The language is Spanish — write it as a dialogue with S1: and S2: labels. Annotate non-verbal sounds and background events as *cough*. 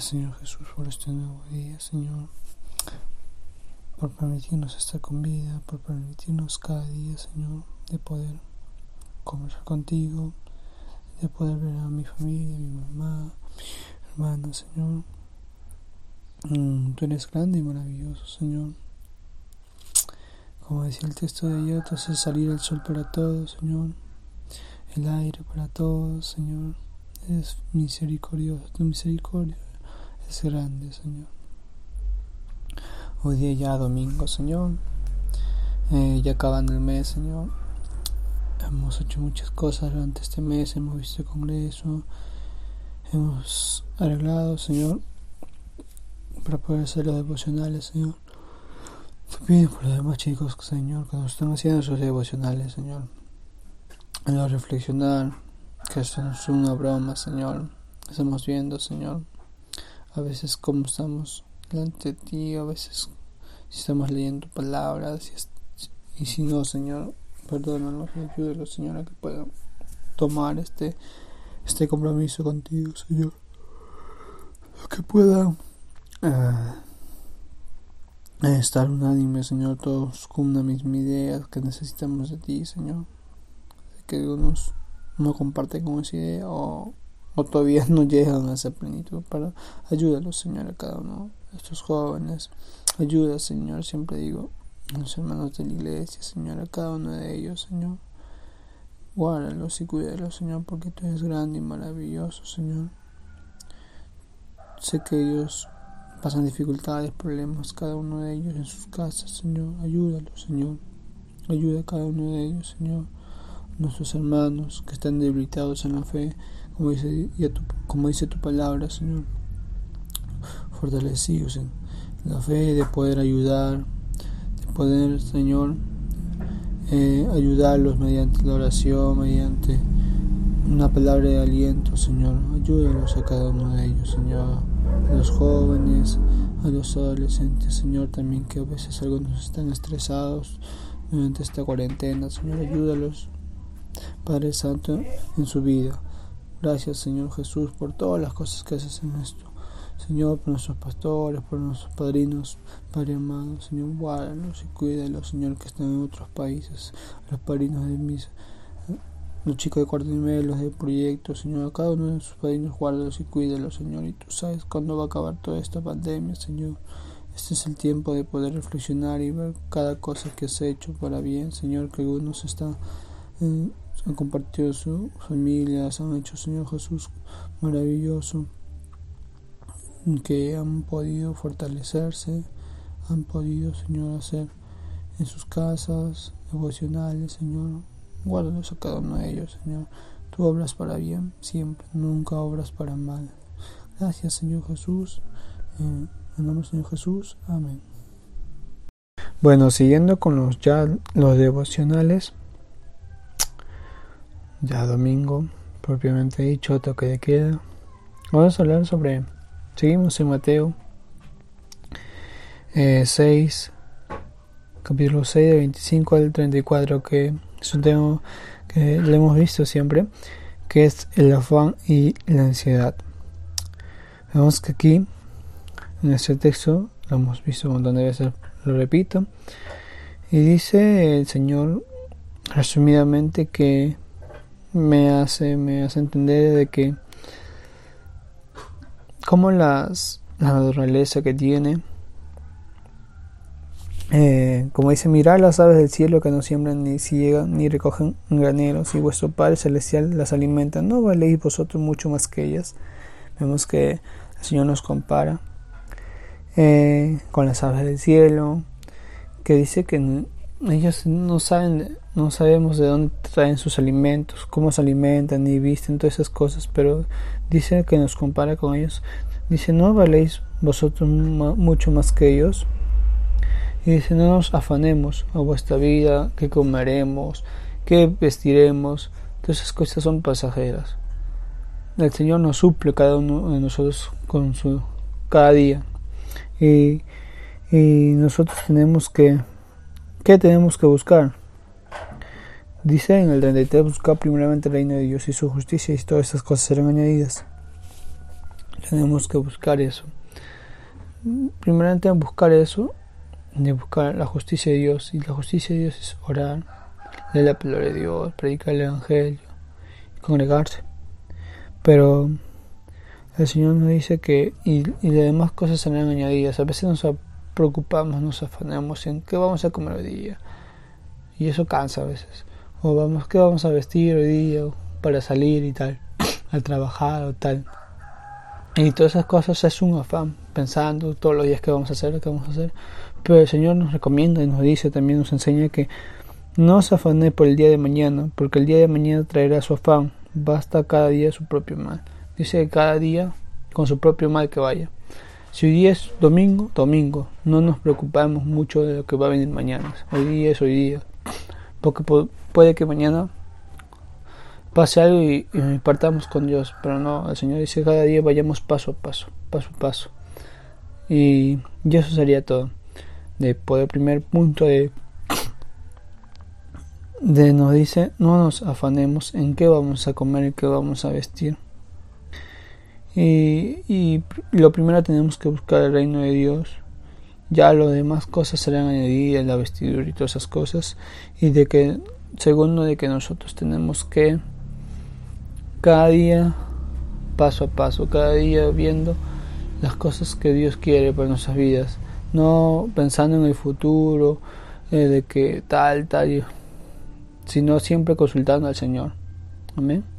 S1: Señor Jesús, por este nuevo día, Señor. Por permitirnos estar con vida, por permitirnos cada día, Señor, de poder conversar contigo, de poder ver a mi familia, a mi mamá, hermana, Señor. Mm, tú eres grande y maravilloso, Señor. Como decía el texto de ayer, tú salir el sol para todos, Señor. El aire para todos, Señor. Es misericordioso, tu misericordia es grande, Señor. Hoy día ya domingo, Señor. Eh, ya acabando el mes, Señor. Hemos hecho muchas cosas durante este mes, hemos visto el congreso, hemos arreglado, Señor, para poder hacer los devocionales, Señor. Te pido por los demás chicos, Señor, que nos están haciendo sus devocionales, Señor. A reflexionar, que esto no es una broma, Señor. Estamos viendo, Señor, a veces como estamos delante de ti, a veces si estamos leyendo palabras y, y si no, Señor, Perdónanos y ayúdalos, Señor, a que puedan tomar este, este compromiso contigo, Señor. Que puedan uh, estar unánime, Señor, todos con una misma idea que necesitamos de ti, Señor. Que unos no comparten con esa idea o, o todavía no llegan a esa plenitud. Para ayúdalos, Señor, a cada uno de estos jóvenes. Ayuda, Señor, siempre digo, los hermanos de la iglesia, Señor, a cada uno de ellos, Señor. Guárdalos y cuídalos, Señor, porque tú eres grande y maravilloso, Señor. Sé que ellos pasan dificultades, problemas, cada uno de ellos en sus casas, Señor. Ayúdalos, Señor. Ayuda a cada uno de ellos, Señor. Nuestros hermanos que están debilitados en la fe, como dice, tu, como dice tu palabra, Señor. Fortalecidos en la fe de poder ayudar poder, Señor, eh, ayudarlos mediante la oración, mediante una palabra de aliento, Señor. Ayúdalos a cada uno de ellos, Señor. A los jóvenes, a los adolescentes, Señor, también que a veces algunos están estresados durante esta cuarentena, Señor. Ayúdalos, Padre Santo, en su vida. Gracias, Señor Jesús, por todas las cosas que haces en esto. Señor, por nuestros pastores, por nuestros padrinos, Padre amado, Señor, guárdalos y cuídalos, Señor, que están en otros países, los padrinos de mis, los chicos de cuarto nivel, los de proyectos, Señor, a cada uno de sus padrinos, guárdalos y cuídalos, Señor, y tú sabes cuándo va a acabar toda esta pandemia, Señor. Este es el tiempo de poder reflexionar y ver cada cosa que has hecho para bien, Señor, que algunos están, eh, han compartido sus familias, han hecho, Señor Jesús, maravilloso que han podido fortalecerse, han podido, Señor, hacer en sus casas devocionales, Señor. Guárdalos a cada uno de ellos, Señor. Tú obras para bien siempre, nunca obras para mal. Gracias, Señor Jesús. en nombre del Señor Jesús. Amén. Bueno, siguiendo con los ya los devocionales, ya domingo, propiamente dicho, toque de queda. Vamos a hablar sobre Seguimos en Mateo 6, eh, capítulo 6, de 25 al 34, que es un tema que lo hemos visto siempre, que es el afán y la ansiedad. Vemos que aquí, en este texto, lo hemos visto un montón de veces, lo repito, y dice el Señor resumidamente que me hace, me hace entender de que como las, la naturaleza que tiene. Eh, como dice, mirar las aves del cielo que no siembran ni llegan ni recogen graneros, y vuestro Padre Celestial las alimenta. ¿No valéis vosotros mucho más que ellas? Vemos que el Señor nos compara eh, con las aves del cielo, que dice que ellos no saben, no sabemos de dónde traen sus alimentos, cómo se alimentan, ni visten, todas esas cosas, pero dice que nos compara con ellos. Dice, ¿no valéis vosotros mucho más que ellos? Y dice, no nos afanemos a vuestra vida, que comeremos, que vestiremos, todas esas cosas son pasajeras. El Señor nos suple cada uno de nosotros con su cada día. Y, y nosotros tenemos que ¿Qué tenemos que buscar? Dice en el 33, buscar primeramente el reino de Dios y su justicia y todas estas cosas serán añadidas. Tenemos que buscar eso. Primeramente buscar eso, de buscar la justicia de Dios. Y la justicia de Dios es orar, leer la palabra de Dios, predicar el Evangelio, congregarse. Pero el Señor nos dice que y, las demás cosas serán añadidas. A veces nos preocupamos, nos afanamos en qué vamos a comer hoy día. Y eso cansa a veces. O vamos, qué vamos a vestir hoy día para salir y tal, *coughs* al trabajar o tal. Y todas esas cosas es un afán, pensando todos los días qué vamos a hacer, qué vamos a hacer. Pero el Señor nos recomienda y nos dice, también nos enseña que no os afané por el día de mañana, porque el día de mañana traerá su afán. Basta cada día su propio mal. Dice que cada día con su propio mal que vaya. Si hoy día es domingo, domingo. No nos preocupamos mucho de lo que va a venir mañana. Hoy día es hoy día. Porque puede que mañana pase algo y, partamos con Dios. Pero no, el Señor dice cada día vayamos paso a paso, paso a paso. Y, y eso sería todo. De poder, primer punto de, de nos dice, no nos afanemos en qué vamos a comer y qué vamos a vestir. Y, y lo primero tenemos que buscar el reino de Dios. Ya lo demás cosas serán añadidas, la vestidura y todas esas cosas. Y de que, segundo, de que nosotros tenemos que cada día, paso a paso, cada día viendo las cosas que Dios quiere para nuestras vidas. No pensando en el futuro, eh, de que tal, tal, sino siempre consultando al Señor. Amén.